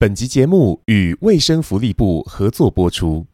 本集节目与卫生福利部合作播出。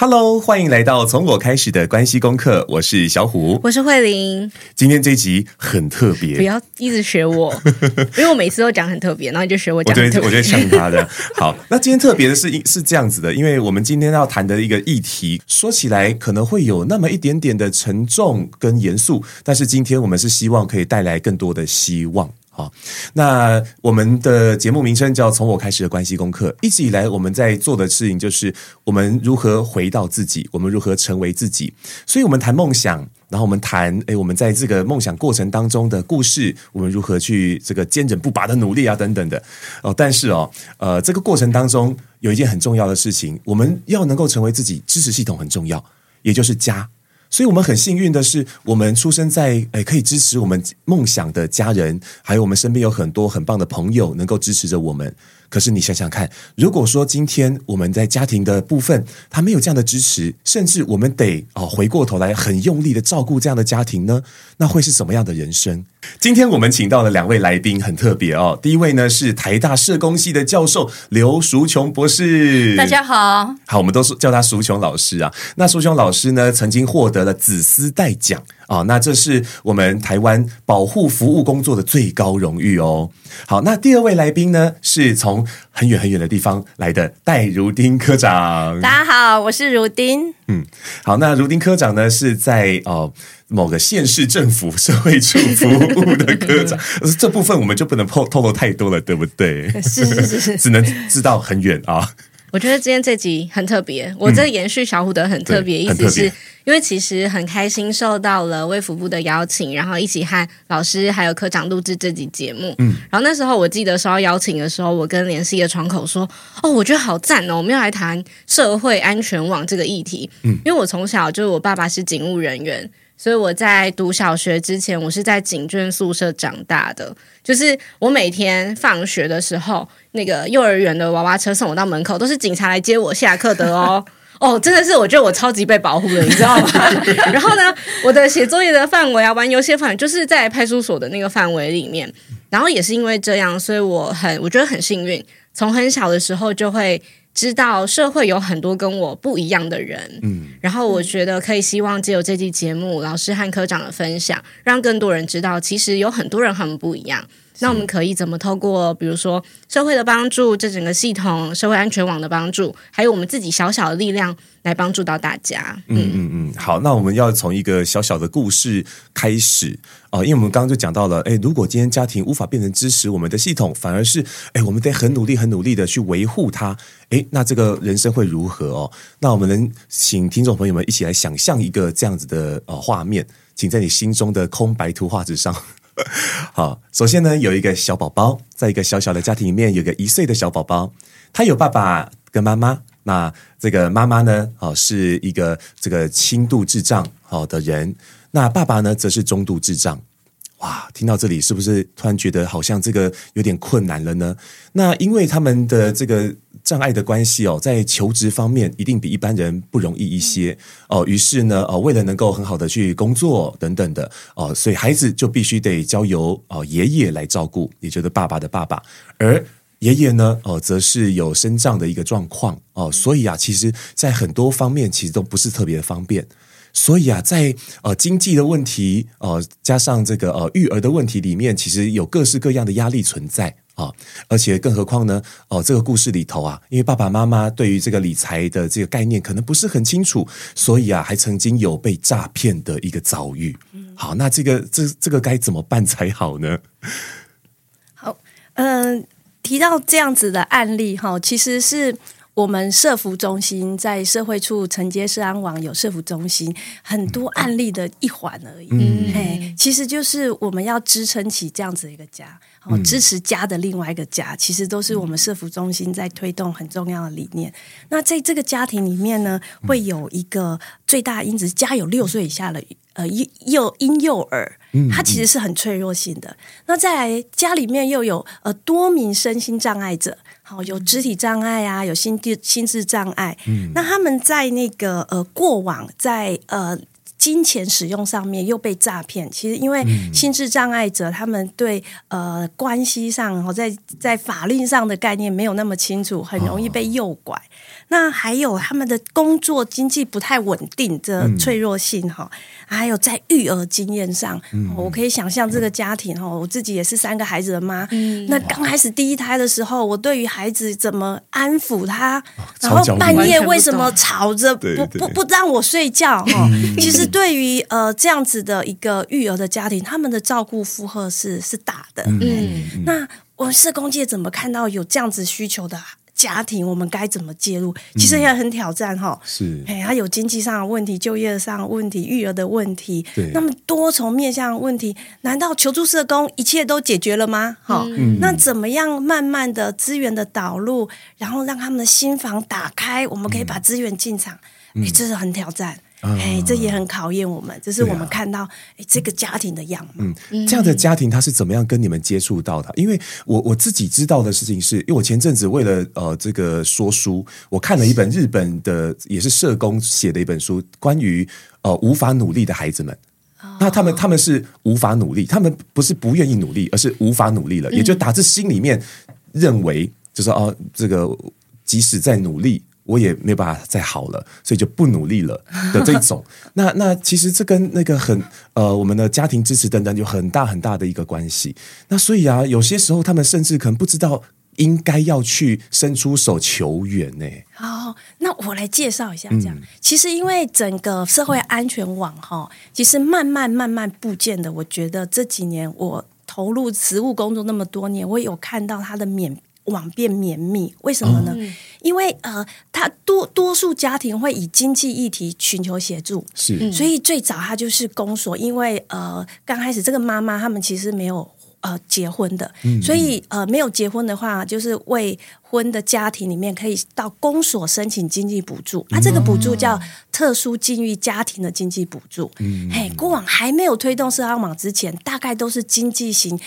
Hello，欢迎来到从我开始的关系功课。我是小虎，我是慧玲。今天这一集很特别，不要一直学我，因为我每次都讲很特别，然后你就学我讲。我觉得我觉得像他的。好，那今天特别的是是这样子的，因为我们今天要谈的一个议题，说起来可能会有那么一点点的沉重跟严肃，但是今天我们是希望可以带来更多的希望。好，那我们的节目名称叫“从我开始的关系功课”。一直以来，我们在做的事情就是我们如何回到自己，我们如何成为自己。所以，我们谈梦想，然后我们谈，诶，我们在这个梦想过程当中的故事，我们如何去这个坚韧不拔的努力啊，等等的。哦，但是哦，呃，这个过程当中有一件很重要的事情，我们要能够成为自己，支持系统很重要，也就是家。所以我们很幸运的是，我们出生在诶可以支持我们梦想的家人，还有我们身边有很多很棒的朋友能够支持着我们。可是你想想看，如果说今天我们在家庭的部分，他没有这样的支持，甚至我们得哦回过头来很用力的照顾这样的家庭呢，那会是什么样的人生？今天我们请到了两位来宾，很特别哦。第一位呢是台大社工系的教授刘淑琼博士，大家好，好，我们都是叫他淑琼老师啊。那淑琼老师呢，曾经获得了紫丝带奖啊，那这是我们台湾保护服务工作的最高荣誉哦。好，那第二位来宾呢，是从很远很远的地方来的戴如丁科长。大家好，我是如丁。嗯，好，那如丁科长呢，是在哦某个县市政府社会处服务的科长。这部分我们就不能透透露太多了，对不对？是是是是，只能知道很远啊。我觉得今天这集很特别，我这延续小虎的很特别，意思是因为其实很开心受到了卫福部的邀请，然后一起和老师还有科长录制这集节目。嗯，然后那时候我记得收到邀请的时候，我跟联系的窗口说：“哦，我觉得好赞哦，我们要来谈社会安全网这个议题。”嗯，因为我从小就是我爸爸是警务人员。所以我在读小学之前，我是在警眷宿舍长大的。就是我每天放学的时候，那个幼儿园的娃娃车送我到门口，都是警察来接我下课的哦。哦，真的是，我觉得我超级被保护了，你知道吗？然后呢，我的写作业的范围啊，玩游戏的范围，就是在派出所的那个范围里面。然后也是因为这样，所以我很，我觉得很幸运，从很小的时候就会。知道社会有很多跟我不一样的人，嗯，然后我觉得可以希望借由这期节目，老师和科长的分享，让更多人知道，其实有很多人很不一样。那我们可以怎么透过，比如说社会的帮助，这整个系统社会安全网的帮助，还有我们自己小小的力量，来帮助到大家？嗯嗯嗯，好，那我们要从一个小小的故事开始。哦，因为我们刚刚就讲到了，诶，如果今天家庭无法变成支持我们的系统，反而是，诶，我们得很努力、很努力的去维护它，诶，那这个人生会如何哦？那我们能请听众朋友们一起来想象一个这样子的呃画面，请在你心中的空白图画纸上。好，首先呢，有一个小宝宝，在一个小小的家庭里面，有个一岁的小宝宝，他有爸爸跟妈妈，那这个妈妈呢，哦，是一个这个轻度智障好的人。那爸爸呢，则是中度智障。哇，听到这里是不是突然觉得好像这个有点困难了呢？那因为他们的这个障碍的关系哦，在求职方面一定比一般人不容易一些哦。于是呢，哦，为了能够很好的去工作等等的哦，所以孩子就必须得交由哦爷爷来照顾，也就是爸爸的爸爸。而爷爷呢，哦，则是有身障的一个状况哦，所以啊，其实在很多方面其实都不是特别的方便。所以啊，在呃经济的问题，呃加上这个呃育儿的问题里面，其实有各式各样的压力存在啊。而且更何况呢，哦、呃，这个故事里头啊，因为爸爸妈妈对于这个理财的这个概念可能不是很清楚，所以啊，还曾经有被诈骗的一个遭遇。好，那这个这这个该怎么办才好呢？好，嗯、呃，提到这样子的案例哈，其实是。我们社服中心在社会处承接社安网有社服中心，很多案例的一环而已。嗯，嘿，其实就是我们要支撑起这样子一个家，哦，支持家的另外一个家，其实都是我们社服中心在推动很重要的理念。那在这个家庭里面呢，会有一个最大因子，家有六岁以下的呃幼婴幼儿，他其实是很脆弱性的。那在家里面又有呃多名身心障碍者。好，有肢体障碍啊，有心智心智障碍。嗯，那他们在那个呃过往在呃金钱使用上面又被诈骗。其实因为心智障碍者他们对呃关系上哦，在在法律上的概念没有那么清楚，很容易被诱拐。哦那还有他们的工作经济不太稳定的脆弱性哈，嗯、还有在育儿经验上，嗯、我可以想象这个家庭哈，我自己也是三个孩子的妈，嗯、那刚开始第一胎的时候，我对于孩子怎么安抚他，哦、然后半夜为什么吵着不不不，不让我睡觉哈，其实对于呃这样子的一个育儿的家庭，他们的照顾负荷是是大的，嗯，嗯。那我们社工界怎么看到有这样子需求的？家庭我们该怎么介入？其实也很挑战哈。是，哎，他有经济上的问题、就业上的问题、育儿的问题。对，那么多重面向问题，难道求助社工一切都解决了吗？哈，嗯、那怎么样慢慢的资源的导入，然后让他们的心房打开，我们可以把资源进场。哎、嗯，这是很挑战。哎，这也很考验我们，这是我们看到哎这个家庭的样貌。嗯，这样的家庭他是怎么样跟你们接触到的？因为我我自己知道的事情是，因为我前阵子为了呃这个说书，我看了一本日本的也是社工写的一本书，关于呃无法努力的孩子们。那他们他们是无法努力，他们不是不愿意努力，而是无法努力了，也就打自心里面认为就是哦这个即使在努力。我也没办法再好了，所以就不努力了 的这种。那那其实这跟那个很呃我们的家庭支持等等有很大很大的一个关系。那所以啊，有些时候他们甚至可能不知道应该要去伸出手求援呢。哦，那我来介绍一下这样。嗯、其实因为整个社会安全网哈，其实慢慢慢慢布建的。我觉得这几年我投入实务工作那么多年，我有看到它的免。网变绵密，为什么呢？哦、因为呃，他多多数家庭会以经济议题寻求协助，是，所以最早他就是公所，因为呃，刚开始这个妈妈他们其实没有呃结婚的，嗯、所以呃没有结婚的话，就是未婚的家庭里面可以到公所申请经济补助，啊，这个补助叫特殊境遇家庭的经济补助。嗯，嘿，过往还没有推动社安网之前，大概都是经济型。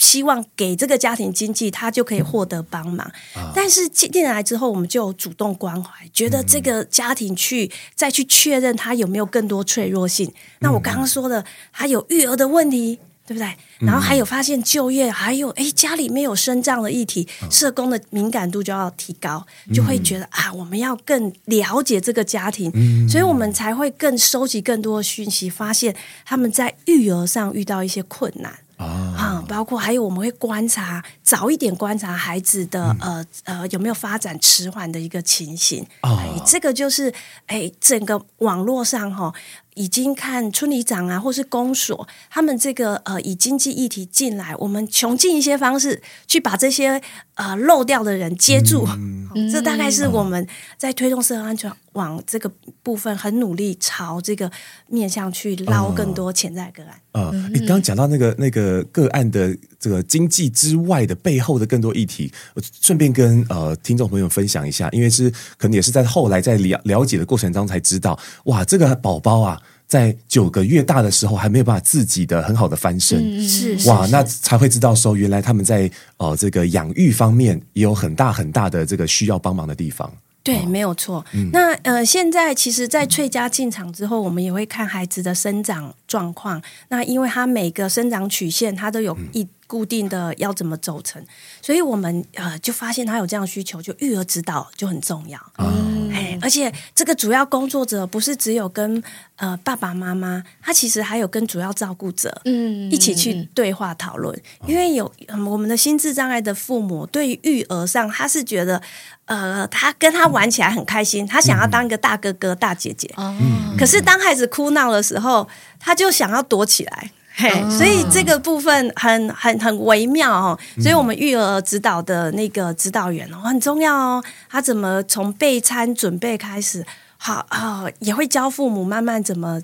希望给这个家庭经济，他就可以获得帮忙。嗯、但是进来之后，我们就主动关怀，觉得这个家庭去、嗯、再去确认他有没有更多脆弱性。嗯、那我刚刚说的，还有育儿的问题，对不对？然后还有发现就业，还有哎家里没有生这样的议题，嗯、社工的敏感度就要提高，就会觉得啊，我们要更了解这个家庭，嗯、所以我们才会更收集更多的讯息，发现他们在育儿上遇到一些困难。啊、嗯，包括还有我们会观察，早一点观察孩子的、嗯、呃呃有没有发展迟缓的一个情形。哦、哎，这个就是哎整个网络上哈。已经看村里长啊，或是公所，他们这个呃以经济议题进来，我们穷尽一些方式去把这些呃漏掉的人接住。嗯、这大概是我们在推动社会安全网这个部分很努力朝这个面向去捞更多潜在个案。呃，你刚刚讲到那个那个个案的这个经济之外的背后的更多议题，我顺便跟呃听众朋友分享一下，因为是可能也是在后来在了了解的过程当中才知道，哇，这个宝宝啊。在九个月大的时候，还没有办法自己的很好的翻身，嗯、是哇，那才会知道说，原来他们在呃这个养育方面也有很大很大的这个需要帮忙的地方。对，哦、没有错。嗯、那呃，现在其实，在翠家进场之后，我们也会看孩子的生长状况。那因为他每个生长曲线，他都有一固定的要怎么走成，所以我们呃就发现他有这样的需求，就育儿指导就很重要。嗯。而且这个主要工作者不是只有跟呃爸爸妈妈，他其实还有跟主要照顾者嗯一起去对话讨论，嗯、因为有我们的心智障碍的父母对于育儿上，他是觉得呃他跟他玩起来很开心，他想要当一个大哥哥大姐姐，嗯、可是当孩子哭闹的时候，他就想要躲起来。嘿，所以这个部分很很很微妙哦，所以我们育儿指导的那个指导员哦很重要哦，他怎么从备餐准备开始，好啊，也会教父母慢慢怎么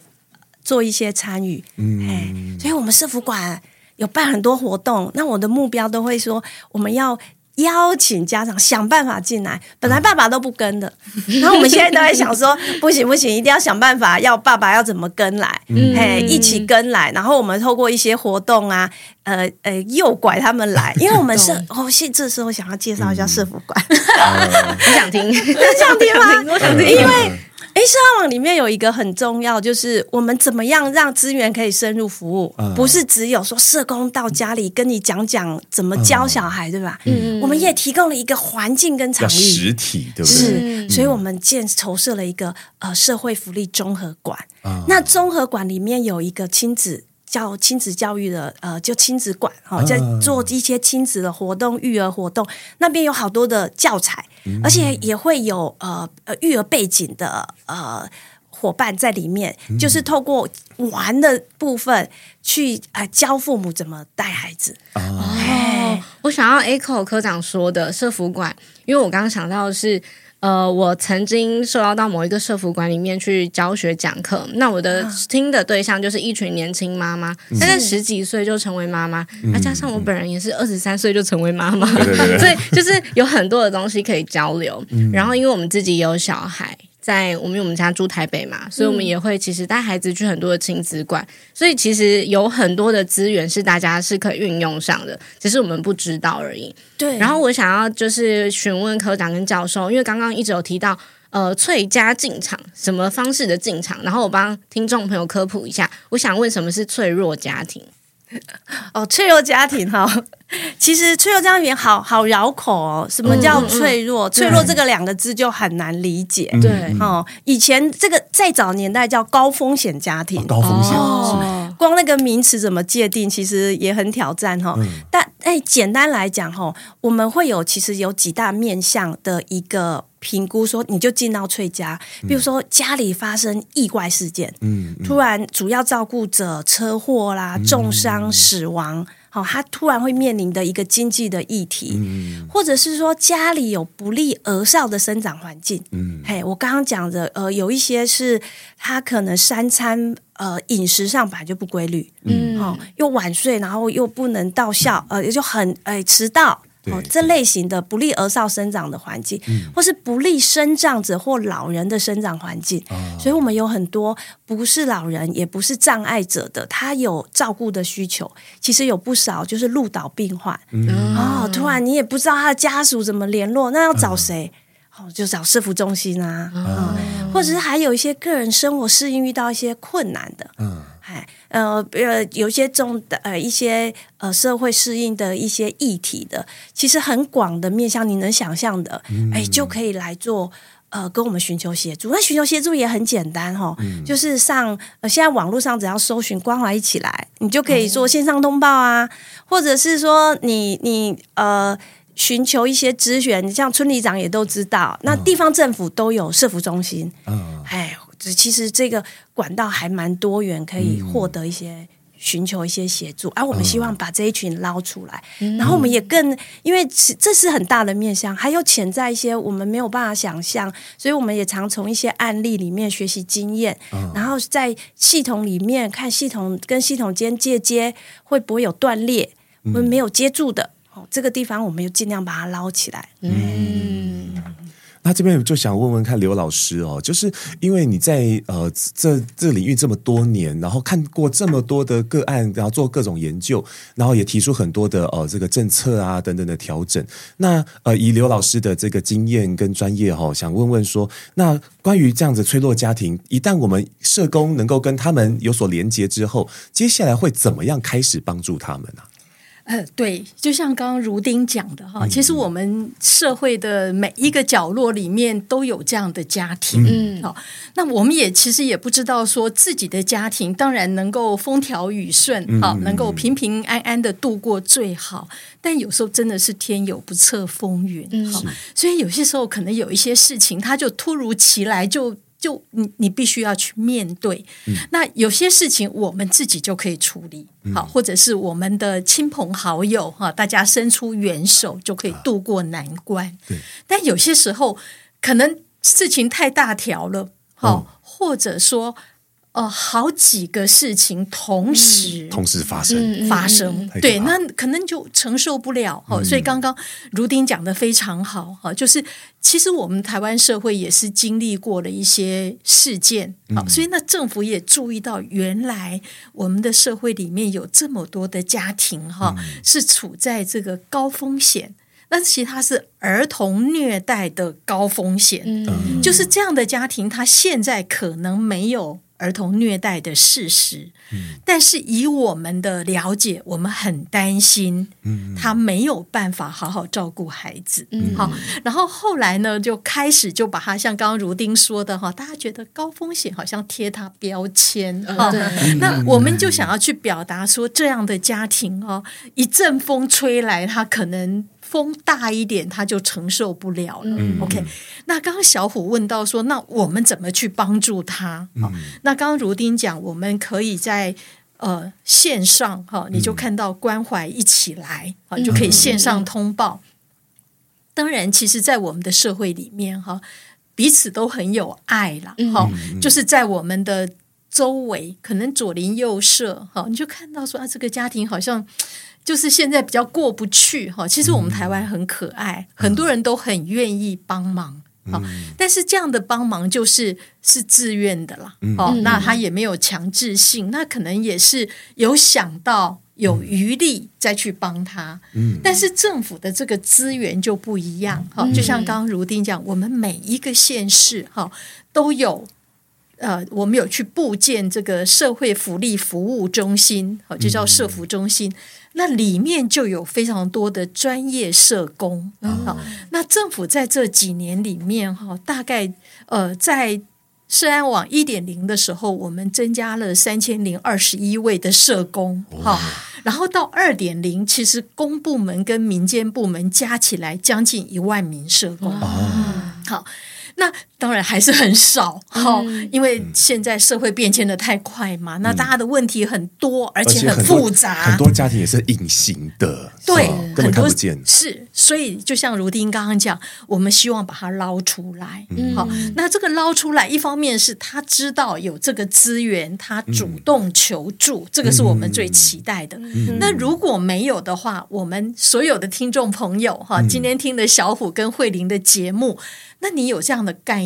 做一些参与，嗯，嘿，所以我们社福馆有办很多活动，那我的目标都会说我们要。邀请家长想办法进来，本来爸爸都不跟的，然后我们现在都在想说，不行不行，一定要想办法，要爸爸要怎么跟来，哎、嗯，一起跟来，然后我们透过一些活动啊，呃呃，诱拐他们来，因为我们是哦，现这时候想要介绍一下社福馆，你想听？想听吗？我想听，因为。哎，社交网里面有一个很重要，就是我们怎么样让资源可以深入服务，嗯、不是只有说社工到家里跟你讲讲怎么教小孩，嗯、对吧？嗯，我们也提供了一个环境跟场域，实体对不对？所以我们建筹设了一个呃社会福利综合馆。嗯、那综合馆里面有一个亲子。叫亲子教育的，呃，就亲子馆哈，在做一些亲子的活动、育儿活动，那边有好多的教材，而且也会有呃呃育儿背景的呃伙伴在里面，就是透过玩的部分去啊、呃、教父母怎么带孩子。哦，我想要 echo 科长说的社福馆，因为我刚刚想到的是。呃，我曾经受邀到某一个社服馆里面去教学讲课，那我的听的对象就是一群年轻妈妈，大概十几岁就成为妈妈，那、嗯、加上我本人也是二十三岁就成为妈妈，嗯、所以就是有很多的东西可以交流。嗯、然后，因为我们自己有小孩。在我们我们家住台北嘛，所以我们也会其实带孩子去很多的亲子馆，嗯、所以其实有很多的资源是大家是可以运用上的，只是我们不知道而已。对。然后我想要就是询问科长跟教授，因为刚刚一直有提到呃脆家进场什么方式的进场，然后我帮听众朋友科普一下，我想问什么是脆弱家庭？哦，脆弱家庭哈。其实脆弱家庭好好绕口哦，什么叫脆弱？嗯嗯、脆弱这个两个字就很难理解。对，哦，以前这个再早年代叫高风险家庭，哦、高风险，哦、光那个名词怎么界定，其实也很挑战哈。嗯、但哎，简单来讲哈，我们会有其实有几大面向的一个。评估说你就进到翠家，比如说家里发生意外事件，嗯，突然主要照顾者车祸啦、重伤、死亡，好，他突然会面临的一个经济的议题，嗯，或者是说家里有不利儿少的生长环境，嗯，嘿，我刚刚讲的，呃，有一些是他可能三餐呃饮食上本来就不规律，嗯，哦，又晚睡，然后又不能到校，呃，也就很哎迟到。哦，这类型的不利儿少生长的环境，嗯、或是不利生长者或老人的生长环境，哦、所以我们有很多不是老人也不是障碍者的，他有照顾的需求。其实有不少就是路倒病患，嗯、哦，突然你也不知道他的家属怎么联络，那要找谁？哦，就找社福中心啊，哦。嗯、或者是还有一些个人生活适应遇到一些困难的，嗯。哎，呃，呃，有一些重的，呃，一些呃，社会适应的一些议题的，其实很广的面向，你能想象的，嗯、哎，就可以来做，呃，跟我们寻求协助。那寻求协助也很简单哈，哦嗯、就是上，呃，现在网络上只要搜寻“关怀一起来”，你就可以做线上通报啊，嗯、或者是说你你呃，寻求一些资源，像村里长也都知道，那地方政府都有社福中心，嗯，哎。其实这个管道还蛮多元，可以获得一些寻求一些协助。而、我们希望把这一群捞出来，嗯、然后我们也更，因为这是很大的面向，还有潜在一些我们没有办法想象，所以我们也常从一些案例里面学习经验，嗯、然后在系统里面看系统跟系统间接接会不会有断裂，我们没有接住的，哦，这个地方我们就尽量把它捞起来。嗯。那这边就想问问看刘老师哦，就是因为你在呃这这领域这么多年，然后看过这么多的个案，然后做各种研究，然后也提出很多的呃这个政策啊等等的调整。那呃以刘老师的这个经验跟专业哈、哦，想问问说，那关于这样子脆弱家庭，一旦我们社工能够跟他们有所连接之后，接下来会怎么样开始帮助他们呢、呃，对，就像刚刚如丁讲的哈，其实我们社会的每一个角落里面都有这样的家庭，嗯，好，那我们也其实也不知道说自己的家庭当然能够风调雨顺，好，能够平平安安的度过最好，但有时候真的是天有不测风云，好，所以有些时候可能有一些事情，它就突如其来就。就你你必须要去面对，嗯、那有些事情我们自己就可以处理，嗯、好，或者是我们的亲朋好友哈，大家伸出援手就可以度过难关。啊、但有些时候可能事情太大条了，好，嗯、或者说。呃，好几个事情同时、嗯、同时发生发生，对，那可能就承受不了。嗯、所以刚刚如丁讲的非常好哈，就是其实我们台湾社会也是经历过了一些事件，好、嗯，所以那政府也注意到，原来我们的社会里面有这么多的家庭哈，嗯、是处在这个高风险。但其实他是儿童虐待的高风险，嗯，就是这样的家庭，他现在可能没有。儿童虐待的事实，嗯，但是以我们的了解，我们很担心，他没有办法好好照顾孩子，嗯，好，然后后来呢，就开始就把他像刚刚如丁说的哈，大家觉得高风险好像贴他标签，哈，那我们就想要去表达说，这样的家庭哦，一阵风吹来，他可能。风大一点，他就承受不了了。嗯、OK，那刚刚小虎问到说，那我们怎么去帮助他？嗯、那刚刚如丁讲，我们可以在呃线上哈，你就看到关怀一起来啊，嗯、就可以线上通报。嗯、当然，其实，在我们的社会里面哈，彼此都很有爱了哈，嗯、就是在我们的周围，可能左邻右舍哈，你就看到说啊，这个家庭好像。就是现在比较过不去哈，其实我们台湾很可爱，嗯、很多人都很愿意帮忙，嗯、但是这样的帮忙就是是自愿的啦，哦、嗯，那他也没有强制性，那可能也是有想到有余力再去帮他，嗯、但是政府的这个资源就不一样哈，嗯、就像刚刚如丁讲，我们每一个县市哈都有。呃，我们有去布建这个社会福利服务中心，好，就叫社福中心。嗯、那里面就有非常多的专业社工。好、嗯，那政府在这几年里面，哈，大概呃，在社安网一点零的时候，我们增加了三千零二十一位的社工。哈、哦，然后到二点零，其实公部门跟民间部门加起来将近一万名社工。哦、好。那当然还是很少，哈、嗯，因为现在社会变迁的太快嘛，嗯、那大家的问题很多，而且很复杂，很多，很多家庭也是隐形的，对，根本看不见。是，所以就像如丁刚刚讲，我们希望把它捞出来，好、嗯，那这个捞出来，一方面是他知道有这个资源，他主动求助，嗯、这个是我们最期待的。嗯、那如果没有的话，我们所有的听众朋友哈，今天听的小虎跟慧玲的节目。那你有这样的概念，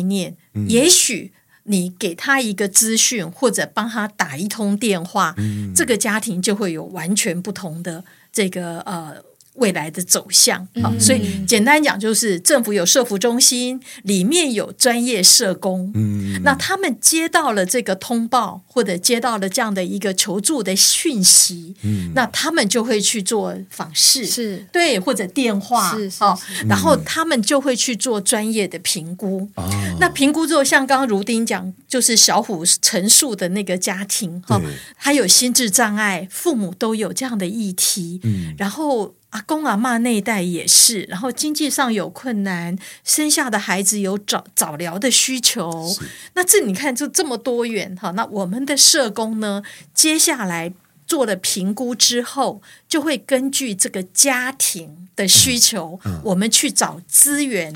嗯、也许你给他一个资讯，或者帮他打一通电话，嗯、这个家庭就会有完全不同的这个呃。未来的走向，好，所以简单讲就是政府有社服中心，里面有专业社工，嗯，那他们接到了这个通报，或者接到了这样的一个求助的讯息，嗯，那他们就会去做访视，是。对，或者电话，是是，然后他们就会去做专业的评估，哦，那评估之后，像刚刚如丁讲，就是小虎陈述的那个家庭，哈，他有心智障碍，父母都有这样的议题，嗯，然后。阿公阿妈那一代也是，然后经济上有困难，生下的孩子有早早疗的需求。那这你看就这么多元哈。那我们的社工呢，接下来做了评估之后，就会根据这个家庭的需求，嗯嗯、我们去找资源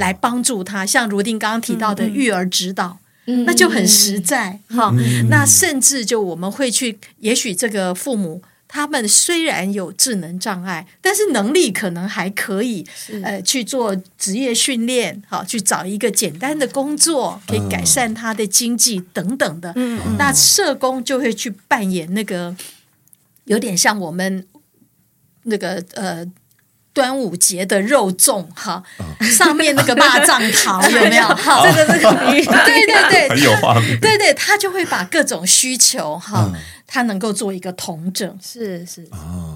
来帮助他。哦、像如丁刚刚提到的育儿指导，嗯、那就很实在哈。嗯、那甚至就我们会去，也许这个父母。他们虽然有智能障碍，但是能力可能还可以，呃，去做职业训练，好，去找一个简单的工作，可以改善他的经济等等的。嗯，那社工就会去扮演那个，有点像我们那个呃端午节的肉粽哈，上面那个腊肠桃有没有？好，这个这个，对对对，很有画面。对对，他就会把各种需求哈。他能够做一个统整，是是哦，对。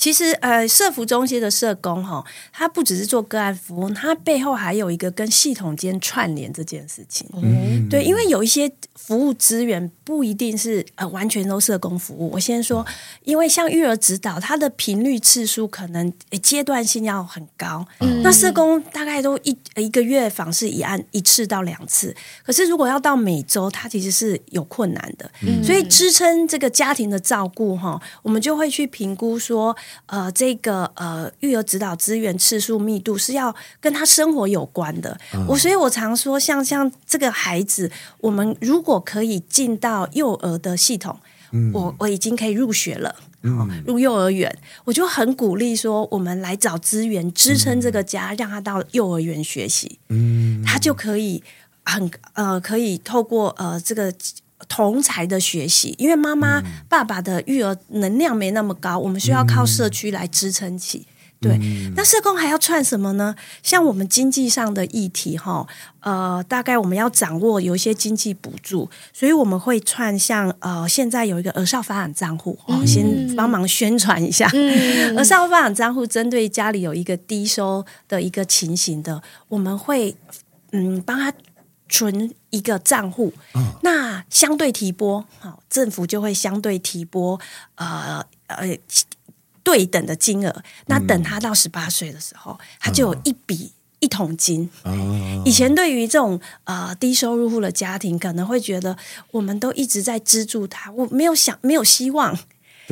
其实呃，社服中心的社工哈，他不只是做个案服务，他背后还有一个跟系统间串联这件事情。嗯，对，因为有一些服务资源不一定是呃完全都社工服务。我先说，因为像育儿指导，它的频率次数可能阶段性要很高。嗯，那社工大概都一一个月访视一案一次到两次，可是如果要到每周，它其实是有困难的。嗯，所以支撑这个家庭的照顾哈，我们就会去评估说。呃，这个呃，育儿指导资源次数密度是要跟他生活有关的。嗯、我所以，我常说，像像这个孩子，我们如果可以进到幼儿的系统，嗯、我我已经可以入学了，嗯、入幼儿园，我就很鼓励说，我们来找资源支撑这个家，嗯、让他到幼儿园学习，嗯，他就可以很呃，可以透过呃这个。同才的学习，因为妈妈、爸爸的育儿能量没那么高，我们需要靠社区来支撑起对，那社工还要串什么呢？像我们经济上的议题，哈，呃，大概我们要掌握有一些经济补助，所以我们会串像呃，现在有一个儿少发展账户，哦，先帮忙宣传一下。嗯，儿少发展账户针对家里有一个低收的一个情形的，我们会嗯帮他存一个账户，那相对提拨，好，政府就会相对提拨，呃呃。对等的金额，那等他到十八岁的时候，嗯、他就有一笔一桶金。哦、以前对于这种呃低收入户的家庭，可能会觉得我们都一直在资助他，我没有想没有希望。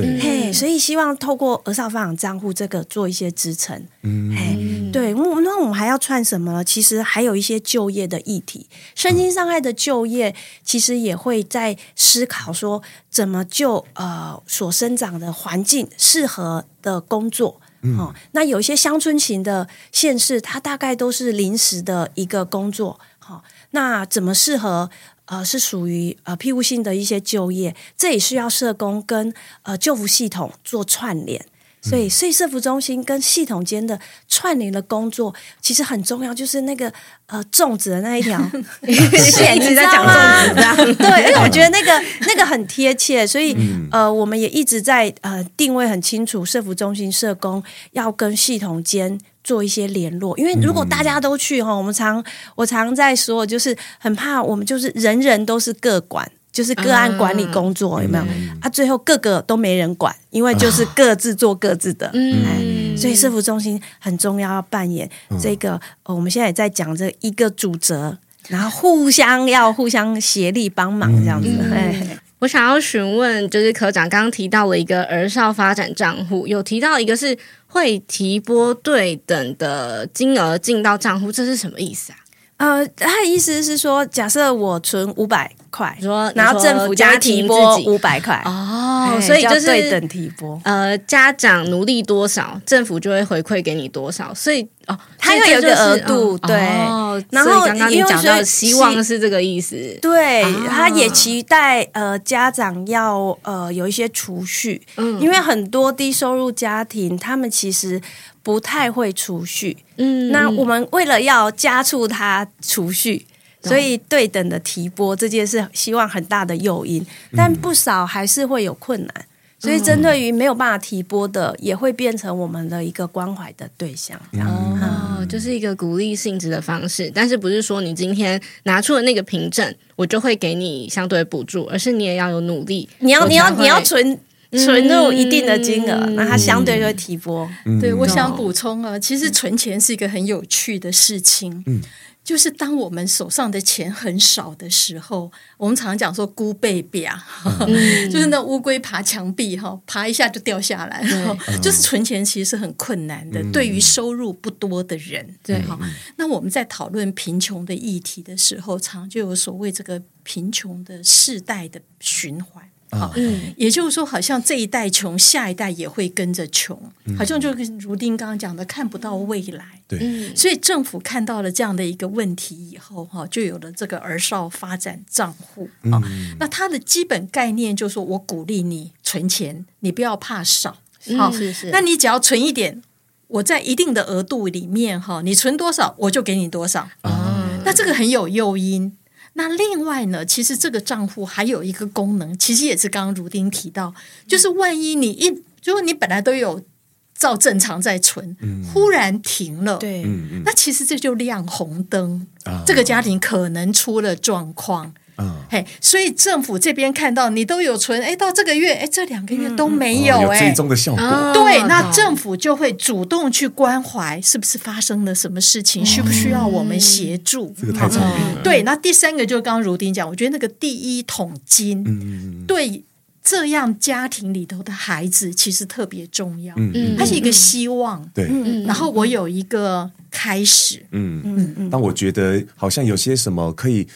对嘿，所以希望透过儿少发展账户这个做一些支撑。嗯，嘿，对，那我们还要串什么？其实还有一些就业的议题，身心障碍的就业，其实也会在思考说怎么就呃所生长的环境适合的工作。嗯、哦，那有一些乡村型的县市，它大概都是临时的一个工作。好、哦，那怎么适合？呃，是属于呃庇护性的一些就业，这也需要社工跟呃救护系统做串联，所以，所以社服中心跟系统间的串联的工作其实很重要，就是那个呃粽子的那一条线，一直在讲粽子对，因为我觉得那个那个很贴切，所以呃，我们也一直在呃定位很清楚，社服中心社工要跟系统间。做一些联络，因为如果大家都去哈，我们常我常在说，就是很怕我们就是人人都是各管，就是个案管理工作，啊、有没有？啊，最后个个都没人管，因为就是各自做各自的。嗯、哎，所以社服中心很重要，要扮演这个。嗯、我们现在也在讲这一个主责，然后互相要互相协力帮忙这样子。我想要询问，就是科长刚刚提到了一个儿少发展账户，有提到一个是会提拨对等的金额进到账户，这是什么意思啊？呃，他的意思是说，假设我存五百块，说然后政府家提拨五百块。哦，所以就是对等提拨。呃，家长努力多少，政府就会回馈给你多少，所以哦，它有一个额度，对。然后刚刚你讲到希望是这个意思，对，他也期待呃家长要呃有一些储蓄，嗯，因为很多低收入家庭，他们其实。不太会储蓄，嗯，那我们为了要加速他储蓄，所以对等的提拨这件事，希望很大的诱因，但不少还是会有困难，所以针对于没有办法提拨的，也会变成我们的一个关怀的对象，这样哦，就是一个鼓励性质的方式，但是不是说你今天拿出了那个凭证，我就会给你相对补助，而是你也要有努力，你要你要你要存。存入一定的金额，嗯、那它相对就会提拨。嗯、对，我想补充啊，其实存钱是一个很有趣的事情。嗯，就是当我们手上的钱很少的时候，我们常常讲说“孤背壁”，嗯、就是那乌龟爬墙壁哈，爬一下就掉下来。对就是存钱其实是很困难的，嗯、对于收入不多的人。对，好，那我们在讨论贫穷的议题的时候，常常就有所谓这个贫穷的世代的循环。好，嗯，也就是说，好像这一代穷，下一代也会跟着穷，嗯、好像就跟如丁刚刚讲的，看不到未来。对，所以政府看到了这样的一个问题以后，哈，就有了这个儿少发展账户啊。嗯、那它的基本概念就是说，我鼓励你存钱，你不要怕少，好、嗯，是是。那你只要存一点，我在一定的额度里面，哈，你存多少，我就给你多少。啊、那这个很有诱因。那另外呢，其实这个账户还有一个功能，其实也是刚刚如丁提到，就是万一你一，如果你本来都有照正常在存，嗯、忽然停了，对，那其实这就亮红灯，嗯、这个家庭可能出了状况。嗯，嘿，所以政府这边看到你都有存，哎，到这个月，哎，这两个月都没有，哎，有追踪的效果。对，那政府就会主动去关怀，是不是发生了什么事情，需不需要我们协助？这个太聪明了。对，那第三个就刚刚如丁讲，我觉得那个第一桶金，对这样家庭里头的孩子其实特别重要。嗯，它是一个希望。对，然后我有一个开始。嗯嗯嗯。但我觉得好像有些什么可以。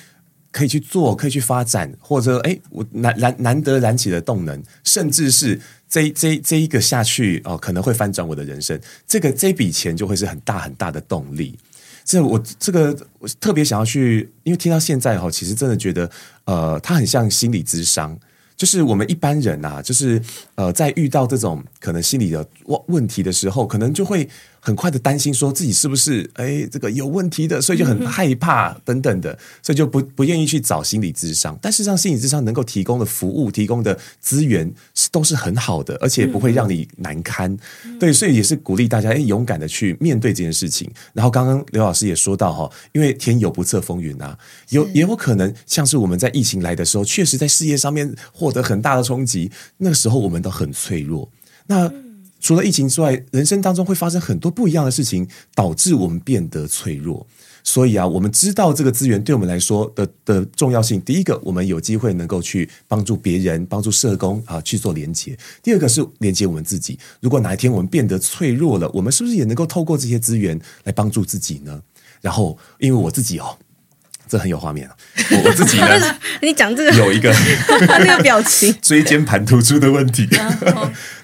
可以去做，可以去发展，或者哎，我难难难得燃起的动能，甚至是这这这一个下去哦，可能会翻转我的人生。这个这笔钱就会是很大很大的动力。这我这个我特别想要去，因为听到现在哈，其实真的觉得呃，它很像心理咨商。就是我们一般人啊，就是呃，在遇到这种可能心理的问问题的时候，可能就会。很快的担心说自己是不是哎这个有问题的，所以就很害怕等等的，所以就不不愿意去找心理咨商。但事实上，心理咨商能够提供的服务、提供的资源是都是很好的，而且不会让你难堪。对，所以也是鼓励大家哎勇敢的去面对这件事情。然后刚刚刘老师也说到哈，因为天有不测风云啊，有也有可能像是我们在疫情来的时候，确实在事业上面获得很大的冲击，那个时候我们都很脆弱。那除了疫情之外，人生当中会发生很多不一样的事情，导致我们变得脆弱。所以啊，我们知道这个资源对我们来说的的重要性。第一个，我们有机会能够去帮助别人，帮助社工啊去做连接。第二个是连接我们自己。如果哪一天我们变得脆弱了，我们是不是也能够透过这些资源来帮助自己呢？然后，因为我自己哦。这很有画面啊！我我自己呢，你讲这个 有一个 那个表情，椎间盘突出的问题，对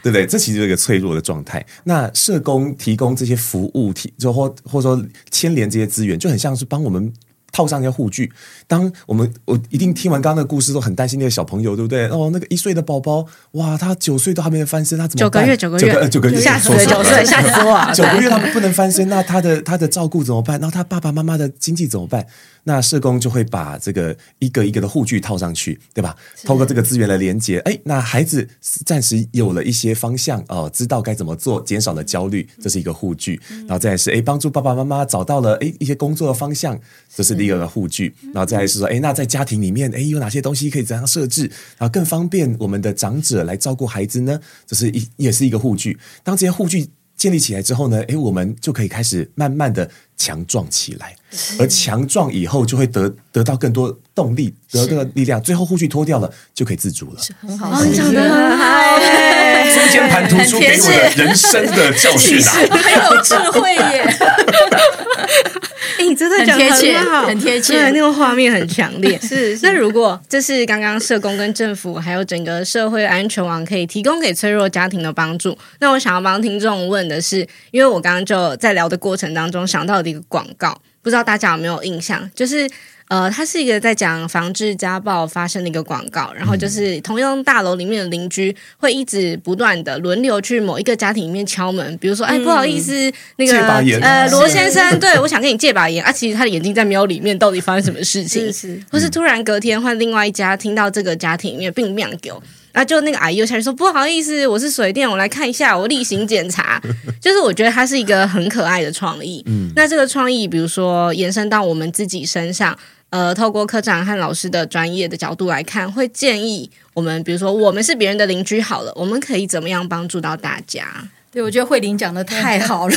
不对？这其实是一个脆弱的状态。那社工提供这些服务，提就或或者说牵连这些资源，就很像是帮我们。套上一些护具。当我们我一定听完刚刚的故事，都很担心那个小朋友，对不对？哦，那个一岁的宝宝，哇，他九岁都还没能翻身，他怎么办？九个月，九个月，九个月，吓死了，九岁 吓死我。九个月他不能翻身，那他的他的照顾怎么办？然后他爸爸妈妈的经济怎么办？那社工就会把这个一个一个的护具套上去，对吧？透过这个资源来连接，哎，那孩子暂时有了一些方向哦，知道该怎么做，减少了焦虑，这是一个护具。然后再是哎，帮助爸爸妈妈找到了哎一些工作的方向，这是第一个护具。然后再来是说，哎，那在家庭里面，哎，有哪些东西可以怎样设置，然后更方便我们的长者来照顾孩子呢？这是一也是一个护具。当这些护具建立起来之后呢，哎，我们就可以开始慢慢的强壮起来，而强壮以后就会得得到更多动力，得到这个力量，最后护具脱掉了就可以自主了。是很好，你讲的很好，椎间盘突出给我的人生的教训啊，很有智慧耶。哎，你真的讲得很好，很贴切，对，那个画面很强烈。是，是，那如果这是刚刚社工跟政府还有整个社会安全网可以提供给脆弱家庭的帮助，那我想要帮听众问的是，因为我刚刚就在聊的过程当中想到的一个广告，不知道大家有没有印象？就是。呃，它是一个在讲防治家暴发生的一个广告，然后就是同样大楼里面的邻居会一直不断的轮流去某一个家庭里面敲门，比如说，哎，不好意思，那个呃，罗先生，对，我想跟你借把盐啊，其实他的眼睛在瞄里面，到底发生什么事情？是是，或是突然隔天换另外一家，听到这个家庭里面并没有给我。啊，就那个阿姨又下去说不好意思，我是水电，我来看一下，我例行检查。就是我觉得它是一个很可爱的创意。嗯，那这个创意，比如说延伸到我们自己身上，呃，透过科长和老师的专业的角度来看，会建议我们，比如说我们是别人的邻居，好了，我们可以怎么样帮助到大家？对，我觉得慧玲讲的太好了，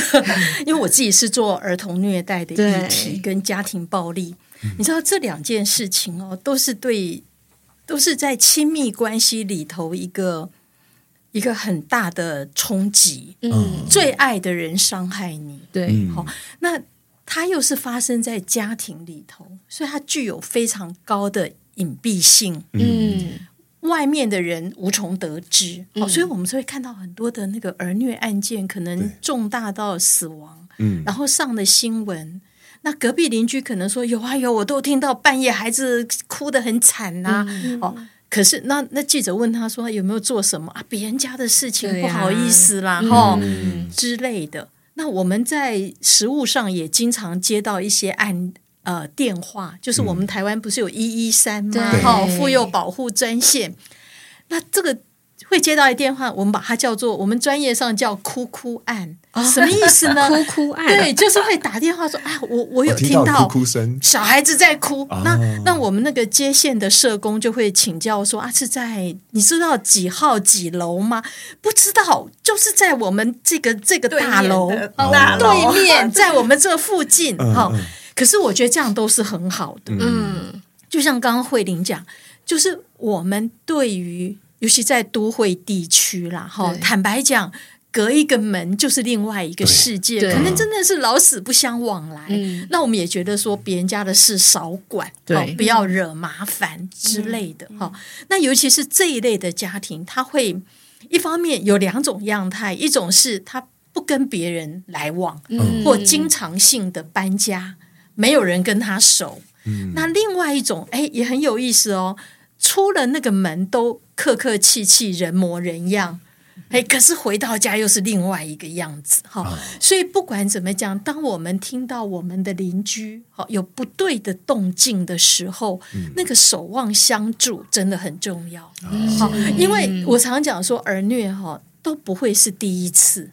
因为我自己是做儿童虐待的议题 跟家庭暴力，你知道这两件事情哦，都是对。都是在亲密关系里头一个一个很大的冲击，嗯，最爱的人伤害你，对，好，那它又是发生在家庭里头，所以它具有非常高的隐蔽性，嗯，外面的人无从得知，好，所以我们就会看到很多的那个儿虐案件，可能重大到死亡，嗯，然后上了新闻。那隔壁邻居可能说有啊有，我都听到半夜孩子哭得很惨呐、啊。嗯、哦，可是那那记者问他说有没有做什么啊？别人家的事情不好意思啦，哈、之类的。那我们在实务上也经常接到一些案呃电话，就是我们台湾不是有一一三吗？哈，妇幼保护专线。那这个。会接到一电话，我们把它叫做我们专业上叫哭哭案，哦、什么意思呢？哭哭案，对，就是会打电话说，啊，我我有听到哭哭声，小孩子在哭。哦、那那我们那个接线的社工就会请教说，啊，是在你知道几号几楼吗？不知道，就是在我们这个这个大楼对面，在我们这附近。好、哦，可是我觉得这样都是很好的。嗯，就像刚刚慧玲讲，就是我们对于。尤其在都会地区啦，哈，坦白讲，隔一个门就是另外一个世界，可能真的是老死不相往来。嗯、那我们也觉得说，别人家的事少管，对，不要惹麻烦之类的，哈、嗯。那尤其是这一类的家庭，他会一方面有两种样态，一种是他不跟别人来往，嗯、或经常性的搬家，没有人跟他熟。嗯、那另外一种，哎，也很有意思哦。出了那个门都客客气气，人模人样。哎，可是回到家又是另外一个样子哈，哦，所以不管怎么讲，当我们听到我们的邻居哈有不对的动静的时候，嗯，那个守望相助真的很重要。好，嗯，因为我常讲说儿虐哈都不会是第一次，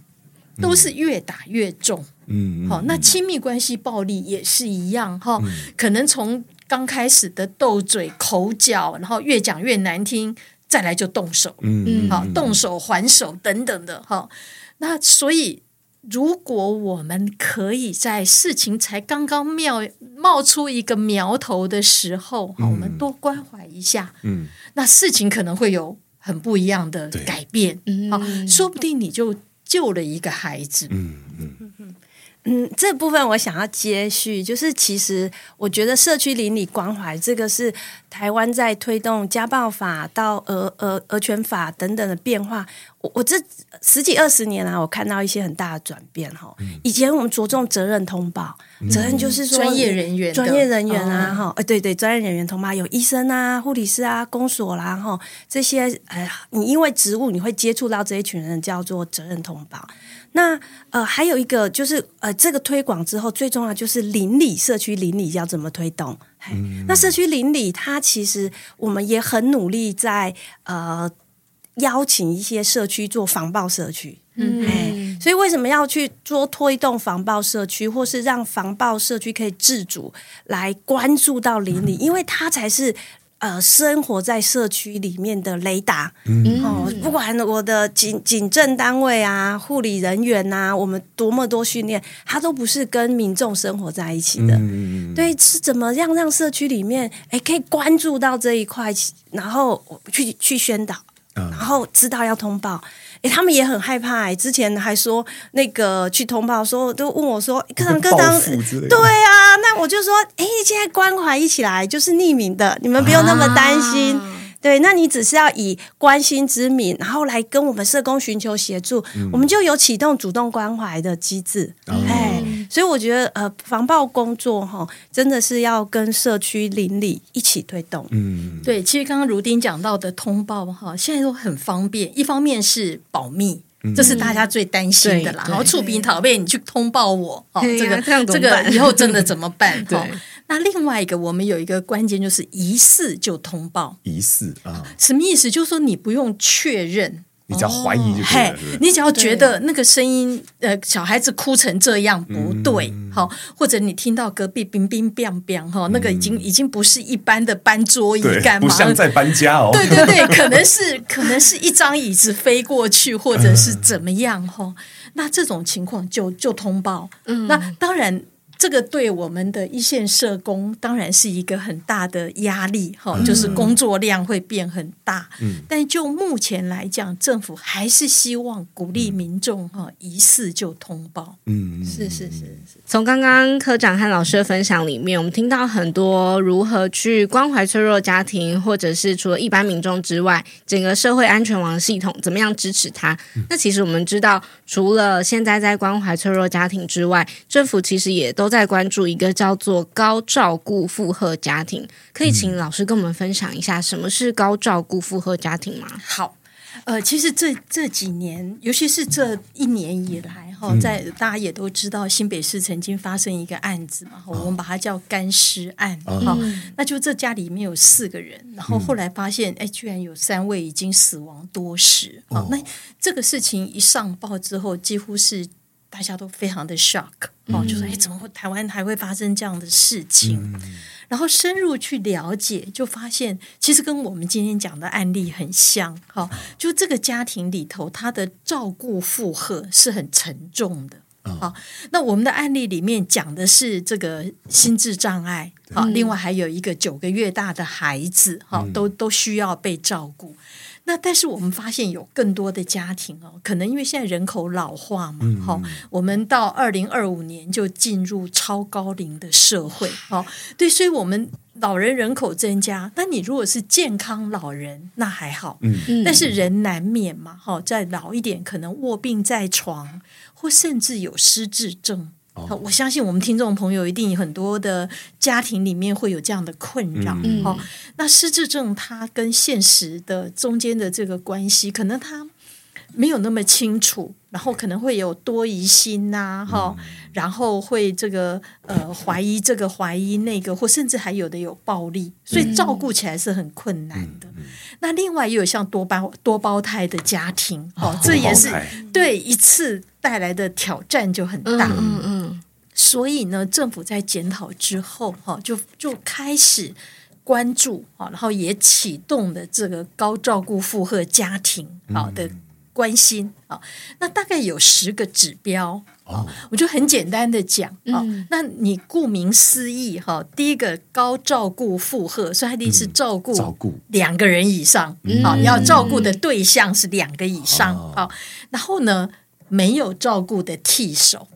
都是越打越重。嗯，好，那亲密关系暴力也是一样哈，可能从刚开始的斗嘴口角，然后越讲越难听。再来就动手，嗯，好，动手还手等等的哈。那所以，如果我们可以在事情才刚刚妙冒出一个苗头的时候，嗯、我们多关怀一下，嗯，那事情可能会有很不一样的改变，嗯，好，说不定你就救了一个孩子，嗯嗯嗯。嗯，这部分我想要接续，就是其实我觉得社区邻里关怀这个是台湾在推动家暴法到儿儿儿权法等等的变化。我我这十几二十年来，我看到一些很大的转变哈。以前我们着重责任通报，嗯、责任就是说专业人员、专业人员啊哈，哎、哦、对对，专业人员通报有医生啊、护理师啊、公所啦哈这些，哎，你因为职务你会接触到这一群人，叫做责任通报。那呃，还有一个就是呃，这个推广之后，最重要就是邻里社区邻里要怎么推动？嗯、那社区邻里，它其实我们也很努力在呃邀请一些社区做防暴社区。嗯，所以为什么要去做推动防暴社区，或是让防暴社区可以自主来关注到邻里？嗯、因为它才是。呃，生活在社区里面的雷达，嗯、哦，不管我的警警政单位啊、护理人员呐、啊，我们多么多训练，他都不是跟民众生活在一起的。嗯、对，是怎么样让社区里面，哎，可以关注到这一块，然后去去宣导，然后知道要通报。哎，他们也很害怕。哎，之前还说那个去通报，说都问我说，课长课长，对啊，那我就说，哎，现在关怀一起来就是匿名的，你们不用那么担心。啊对，那你只是要以关心之名，然后来跟我们社工寻求协助，嗯、我们就有启动主动关怀的机制。哎、哦，所以我觉得呃，防暴工作哈，真的是要跟社区邻里一起推动。嗯，对，其实刚刚如丁讲到的通报哈，现在都很方便，一方面是保密。这是大家最担心的啦。然后触屏讨背，你去通报我哦，这个这个以后真的怎么办？哈，那另外一个，我们有一个关键就是疑似就通报，疑似啊，什么意思？就是说你不用确认。你只要怀疑就可以了。你只要觉得那个声音，呃，小孩子哭成这样不对，好，或者你听到隔壁冰冰冰冰哈，那个已经已经不是一般的搬桌椅干嘛，不像在搬家哦。对对对，可能是可能是一张椅子飞过去，或者是怎么样哈。那这种情况就就通报。嗯，那当然。这个对我们的一线社工当然是一个很大的压力，哈、嗯，就是工作量会变很大。嗯，但就目前来讲，政府还是希望鼓励民众哈，疑似就通报。嗯，是是是是。从刚刚科长和老师的分享里面，我们听到很多如何去关怀脆弱家庭，或者是除了一般民众之外，整个社会安全网系统怎么样支持他。嗯、那其实我们知道，除了现在在关怀脆弱家庭之外，政府其实也都在关注一个叫做高照顾负荷家庭，可以请老师跟我们分享一下什么是高照顾负荷家庭吗？好，呃，其实这这几年，尤其是这一年以来，哈，在大家也都知道，新北市曾经发生一个案子嘛，我们把它叫干尸案，哈，那就这家里面有四个人，然后后来发现，哎，居然有三位已经死亡多时，好，那这个事情一上报之后，几乎是。大家都非常的 shock，哦，就说哎，怎么会台湾还会发生这样的事情？嗯、然后深入去了解，就发现其实跟我们今天讲的案例很像，哈，就这个家庭里头，他的照顾负荷是很沉重的，好，那我们的案例里面讲的是这个心智障碍，好，另外还有一个九个月大的孩子，哈，都都需要被照顾。那但是我们发现有更多的家庭哦，可能因为现在人口老化嘛，哈、嗯，我们到二零二五年就进入超高龄的社会，好，对，所以我们老人人口增加。那你如果是健康老人，那还好，嗯，但是人难免嘛，哈，再老一点可能卧病在床，或甚至有失智症，哦，我相信我们听众朋友一定很多的家庭里面会有这样的困扰。嗯、哦，那失智症它跟现实的中间的这个关系，可能它没有那么清楚，然后可能会有多疑心呐、啊，哈、哦，然后会这个呃怀疑这个怀疑那个，或甚至还有的有暴力，所以照顾起来是很困难的。嗯、那另外也有像多胞多胞胎的家庭，哦，这也是对一次。带来的挑战就很大，嗯嗯，所以呢，政府在检讨之后，哈，就就开始关注啊，然后也启动了这个高照顾负荷家庭好的关心啊，那大概有十个指标啊，我就很简单的讲啊，那你顾名思义哈，第一个高照顾负荷，所以它一定是照顾照顾两个人以上啊，要照顾的对象是两个以上啊，然后呢，没有照顾的替手，哦、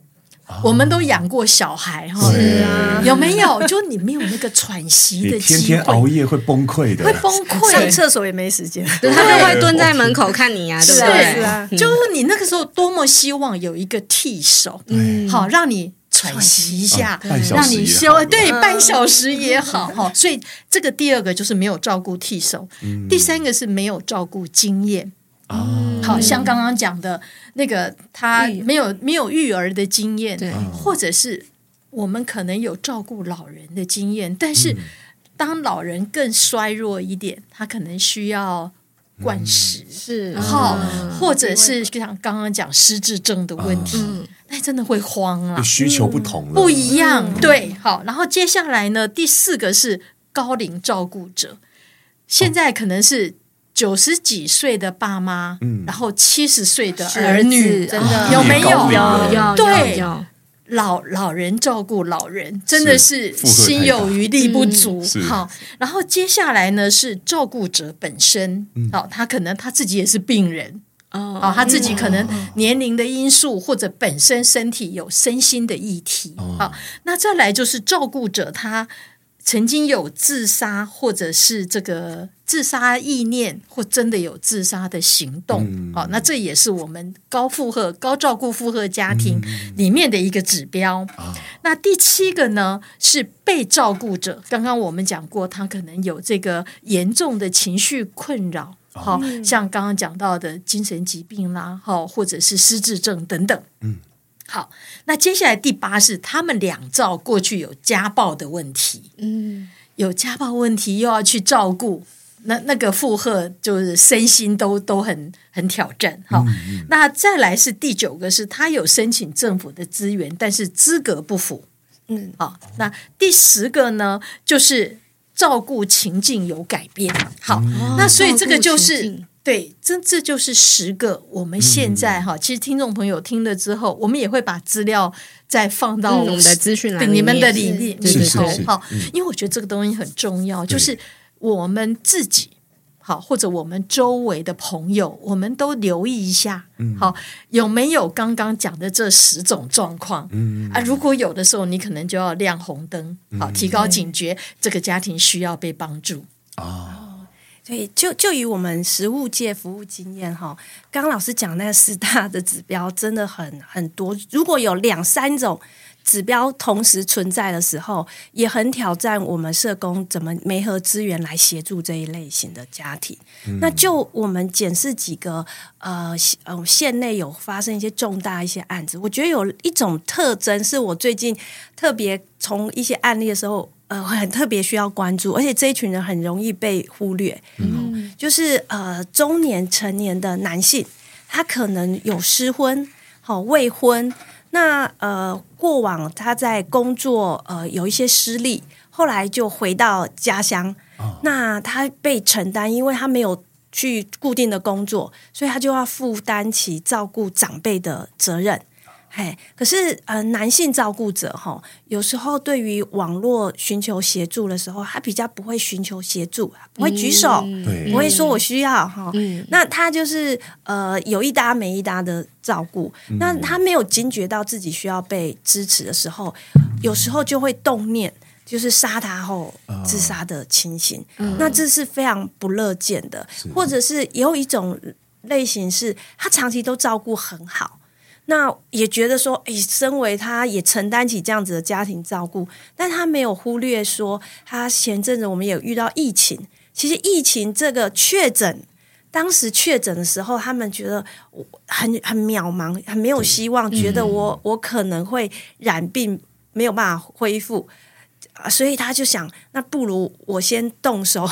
我们都养过小孩哈，是啊，有没有？就你没有那个喘息的机会，天天熬夜会崩溃的，会崩溃，上厕所也没时间，对。他就会蹲在门口看你呀、啊，对。不对？是啊，就是你那个时候多么希望有一个替手，嗯，好让你喘息一下，嗯、让你休，对，半小时也好哈。所以这个第二个就是没有照顾替手，嗯、第三个是没有照顾经验。哦，好像刚刚讲的那个，他没有没有育儿的经验，对，或者是我们可能有照顾老人的经验，但是当老人更衰弱一点，他可能需要灌食，是。好，或者是像刚刚讲失智症的问题，那真的会慌啊，需求不同了，不一样，对，好，然后接下来呢，第四个是高龄照顾者，现在可能是。九十几岁的爸妈，嗯、然后七十岁的儿女，真的。有没有？有有对，老老人照顾老人，真的是心有余力不足。好，然后接下来呢是照顾者本身，好、嗯，他可能他自己也是病人，哦，哦，他自己可能年龄的因素或者本身身体有身心的议题。好，那再来就是照顾者他。曾经有自杀，或者是这个自杀意念，或真的有自杀的行动，好、嗯哦，那这也是我们高负荷、高照顾负荷家庭里面的一个指标。嗯、那第七个呢，是被照顾者。刚刚我们讲过，他可能有这个严重的情绪困扰，好、哦，像刚刚讲到的精神疾病啦，好，或者是失智症等等。嗯。好，那接下来第八是他们两造过去有家暴的问题，嗯，有家暴问题又要去照顾，那那个负荷就是身心都都很很挑战。好，嗯嗯，那再来是第九个是他有申请政府的资源，但是资格不符，嗯，好，那第十个呢就是照顾情境有改变。好，嗯，那所以这个就是。对，这这就是十个。我们现在哈，嗯、其实听众朋友听了之后，我们也会把资料再放到我们的资讯栏、你们的里面里头哈。因为我觉得这个东西很重要，就是我们自己好，或者我们周围的朋友，我们都留意一下，好有没有刚刚讲的这十种状况？嗯啊，如果有的时候，你可能就要亮红灯，好，提高警觉，这个家庭需要被帮助啊。所以，就就以我们实务界服务经验哈，刚刚老师讲那四大的指标真的很很多。如果有两三种指标同时存在的时候，也很挑战我们社工怎么媒合资源来协助这一类型的家庭。嗯、那就我们检视几个呃呃县内有发生一些重大一些案子，我觉得有一种特征是我最近特别从一些案例的时候。呃，很特别需要关注，而且这一群人很容易被忽略。嗯，就是呃，中年成年的男性，他可能有失婚，好、哦、未婚。那呃，过往他在工作呃有一些失利，后来就回到家乡。哦、那他被承担，因为他没有去固定的工作，所以他就要负担起照顾长辈的责任。嘿，可是呃，男性照顾者哈，有时候对于网络寻求协助的时候，他比较不会寻求协助，不会举手，嗯、不会说我需要哈。嗯、那他就是呃，有一搭没一搭的照顾，嗯、那他没有惊觉到自己需要被支持的时候，有时候就会动念，就是杀他后自杀的情形。嗯、那这是非常不乐见的，或者是有一种类型是他长期都照顾很好。那也觉得说，哎，身为他也承担起这样子的家庭照顾，但他没有忽略说，他前阵子我们也有遇到疫情。其实疫情这个确诊，当时确诊的时候，他们觉得很 很渺茫，很没有希望，觉得我我可能会染病，没有办法恢复，所以他就想，那不如我先动手，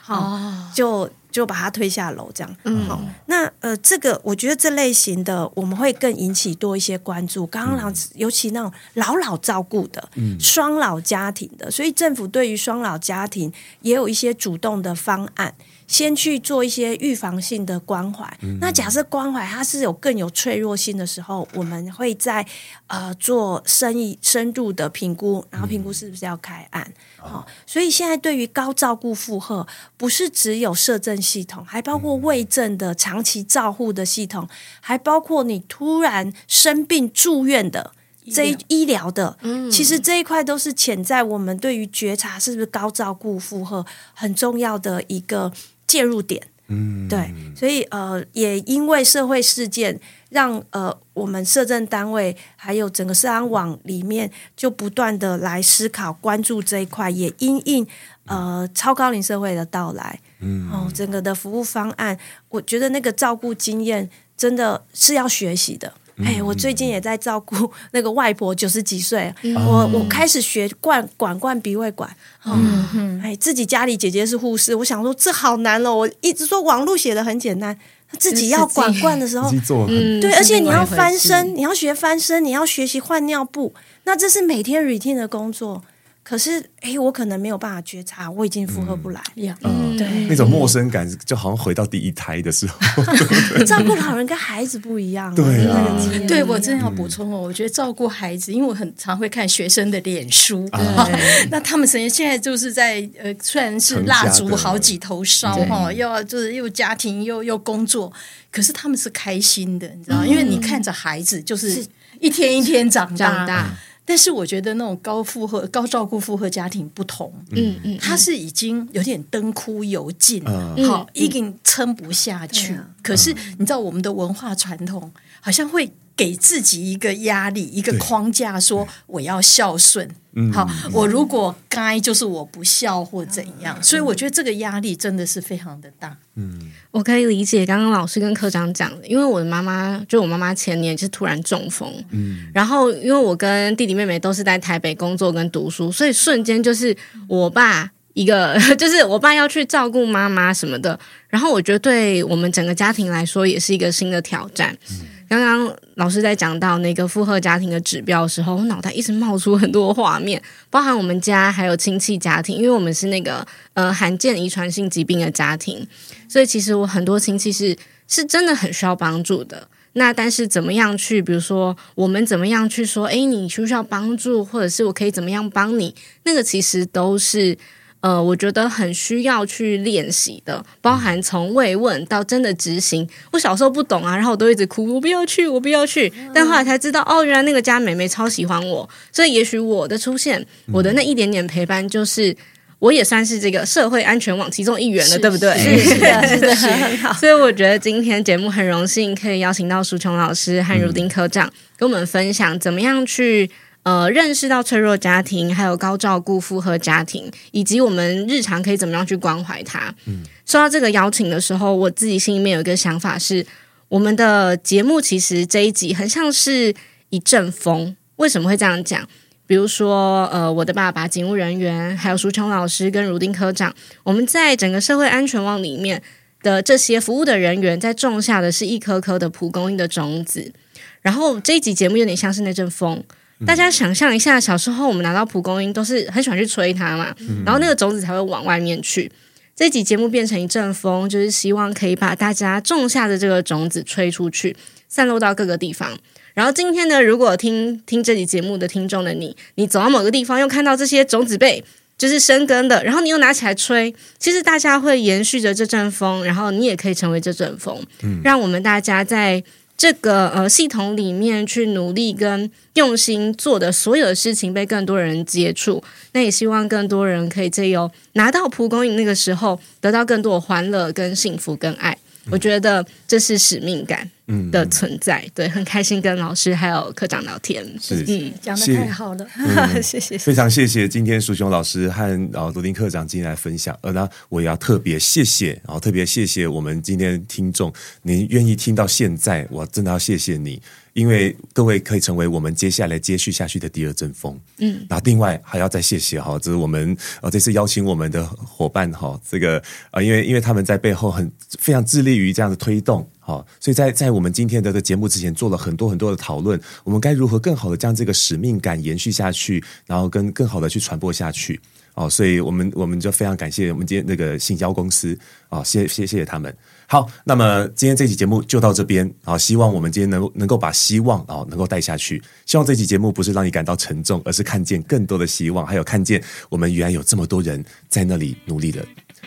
好、哦，就。就把他推下楼，这样。嗯，好。那呃，这个我觉得这类型的我们会更引起多一些关注。刚刚老嗯，尤其那种老老照顾的，嗯，双老家庭的，所以政府对于双老家庭也有一些主动的方案。先去做一些预防性的关怀。嗯、那假设关怀它是有更有脆弱性的时候，我们会在呃做生意深度的评估，然后评估是不是要开案。好、嗯，所以现在对于高照顾负荷，不是只有社政系统，还包括卫政的长期照护的系统，还包括你突然生病住院的这一医疗的。嗯，其实这一块都是潜在我们对于觉察是不是高照顾负荷很重要的一个。介入点，嗯，对，所以呃，也因为社会事件，让呃我们社政单位还有整个社安网里面，就不断的来思考、关注这一块，也因应呃超高龄社会的到来，嗯，哦，整个的服务方案，我觉得那个照顾经验真的是要学习的。哎、欸，我最近也在照顾 那个外婆，九十几岁，嗯、我我开始学灌管灌鼻胃管。嗯嗯，哎，自己家里姐姐是护士，我想说这好难哦。我一直说网络写的很简单，自己要管灌的时候，嗯，对，而且你要翻身，你要学翻身，你要学习换尿布，那这是每天 routine 的工作。可是，哎，我可能没有办法觉察，我已经负荷不来。嗯，对，那种陌生感就好像回到第一胎的时候。照顾老人跟孩子不一样。对啊，对我真的要补充哦，我觉得照顾孩子，因为我很常会看学生的脸书，那他们现在就是在呃，虽然是蜡烛好几头烧哈，又要就是又家庭又又工作，可是他们是开心的，你知道，因为你看着孩子就是一天一天长大。但是我觉得那种高负荷、高照顾负荷家庭不同，嗯嗯，他是已经有点灯枯油尽，嗯、好，已经撑不下去。嗯、可是你知道我们的文化传统好像会。给自己一个压力，一个框架，说我要孝顺。好，我如果该就是我不孝或怎样，所以我觉得这个压力真的是非常的大。嗯，我可以理解刚刚老师跟科长讲的，因为我的妈妈就我妈妈前年就是突然中风，嗯，然后因为我跟弟弟妹妹都是在台北工作跟读书，所以瞬间就是我爸一个 就是我爸要去照顾妈妈什么的，然后我觉得对我们整个家庭来说也是一个新的挑战。嗯。刚刚老师在讲到那个负荷家庭的指标的时候，我脑袋一直冒出很多画面，包含我们家还有亲戚家庭，因为我们是那个呃罕见遗传性疾病的家庭，所以其实我很多亲戚是是真的很需要帮助的。那但是怎么样去，比如说我们怎么样去说，诶，你需不需要帮助，或者是我可以怎么样帮你？那个其实都是。呃，我觉得很需要去练习的，包含从慰问到真的执行。我小时候不懂啊，然后我都一直哭，我不要去，我不要去。但后来才知道，哦，原来那个家美妹超喜欢我，所以也许我的出现，我的那一点点陪伴，就是我也算是这个社会安全网其中一员了，对不对？是的，是的，很好。所以我觉得今天节目很荣幸可以邀请到舒琼老师和如丁科长跟我们分享怎么样去。呃，认识到脆弱家庭，还有高照顾负荷家庭，以及我们日常可以怎么样去关怀他。嗯，收到这个邀请的时候，我自己心里面有一个想法是，我们的节目其实这一集很像是一阵风。为什么会这样讲？比如说，呃，我的爸爸警务人员，还有舒琼老师跟如丁科长，我们在整个社会安全网里面的这些服务的人员，在种下的是一颗颗的蒲公英的种子。然后这一集节目有点像是那阵风。大家想象一下，小时候我们拿到蒲公英都是很喜欢去吹它嘛，然后那个种子才会往外面去。这集节目变成一阵风，就是希望可以把大家种下的这个种子吹出去，散落到各个地方。然后今天呢，如果听听这集节目的听众的你，你走到某个地方又看到这些种子被就是生根的，然后你又拿起来吹，其实大家会延续着这阵风，然后你也可以成为这阵风，让我们大家在。这个呃系统里面去努力跟用心做的所有的事情被更多人接触，那也希望更多人可以借由拿到蒲公英那个时候得到更多的欢乐跟幸福跟爱。我觉得这是使命感。的存在。嗯、对，很开心跟老师还有科长聊天。是，嗯，讲的太好了，嗯、谢谢，非常谢谢今天淑雄老师和然后罗丁科长今天来分享。呃，那我也要特别谢谢，然后特别谢谢我们今天听众，您愿意听到现在，我真的要谢谢你。因为各位可以成为我们接下来接续下去的第二阵风，嗯，然后另外还要再谢谢哈，这是我们呃这次邀请我们的伙伴哈，这个啊、呃，因为因为他们在背后很非常致力于这样的推动，哈，所以在在我们今天的这节目之前做了很多很多的讨论，我们该如何更好的将这个使命感延续下去，然后跟更好的去传播下去，哦，所以我们我们就非常感谢我们今天那个信交公司啊，谢谢谢谢他们。好，那么今天这期节目就到这边啊！希望我们今天能能够把希望啊能够带下去。希望这期节目不是让你感到沉重，而是看见更多的希望，还有看见我们原来有这么多人在那里努力的。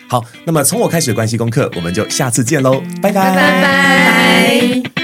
好，那么从我开始关系功课，我们就下次见喽，拜拜拜拜。